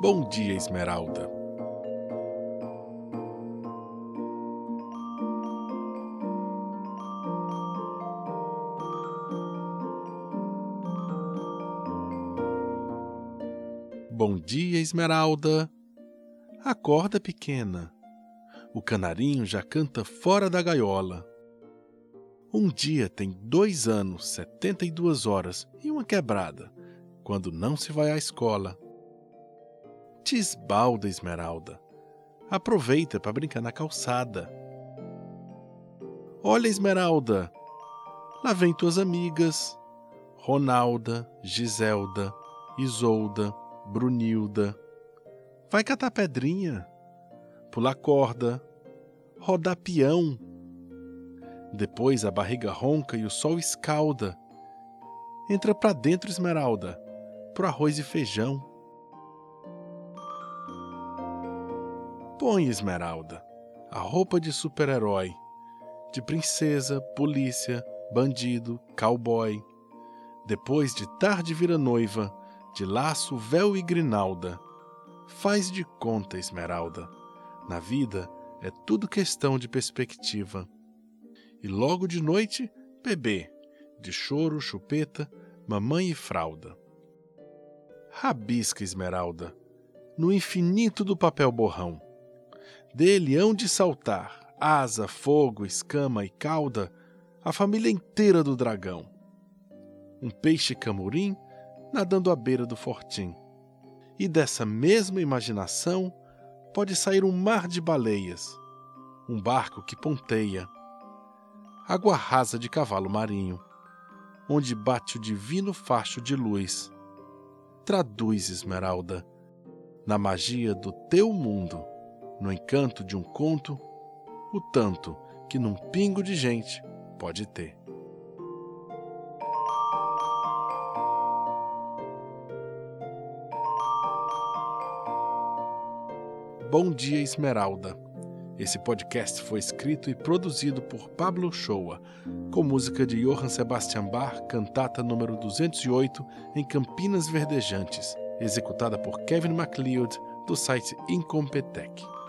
Bom dia, Esmeralda. Bom dia, Esmeralda. Acorda, pequena. O canarinho já canta fora da gaiola. Um dia tem dois anos, setenta e duas horas e uma quebrada, quando não se vai à escola. Te esbalda, Esmeralda. Aproveita para brincar na calçada. Olha, Esmeralda, lá vem tuas amigas, Ronalda, Giselda, Isolda, Brunilda. Vai catar pedrinha, pular corda, rodar peão. Depois a barriga ronca e o sol escalda. Entra pra dentro, Esmeralda, pro arroz e feijão. Põe, Esmeralda, a roupa de super-herói, de princesa, polícia, bandido, cowboy. Depois de tarde vira noiva, de laço, véu e grinalda. Faz de conta, Esmeralda. Na vida é tudo questão de perspectiva. E logo de noite, bebê, de choro, chupeta, mamãe e fralda. Rabisca, Esmeralda, no infinito do papel borrão. Dele hão de saltar asa, fogo, escama e cauda, a família inteira do dragão. Um peixe camurim nadando à beira do fortim. E dessa mesma imaginação pode sair um mar de baleias, um barco que ponteia, água rasa de cavalo marinho, onde bate o divino facho de luz. Traduz, Esmeralda, na magia do teu mundo, no encanto de um conto, o tanto que num pingo de gente pode ter. Bom Dia Esmeralda. Esse podcast foi escrito e produzido por Pablo Shoa, com música de Johann Sebastian Bach, cantata número 208, em Campinas Verdejantes, executada por Kevin MacLeod, do site Incompetech.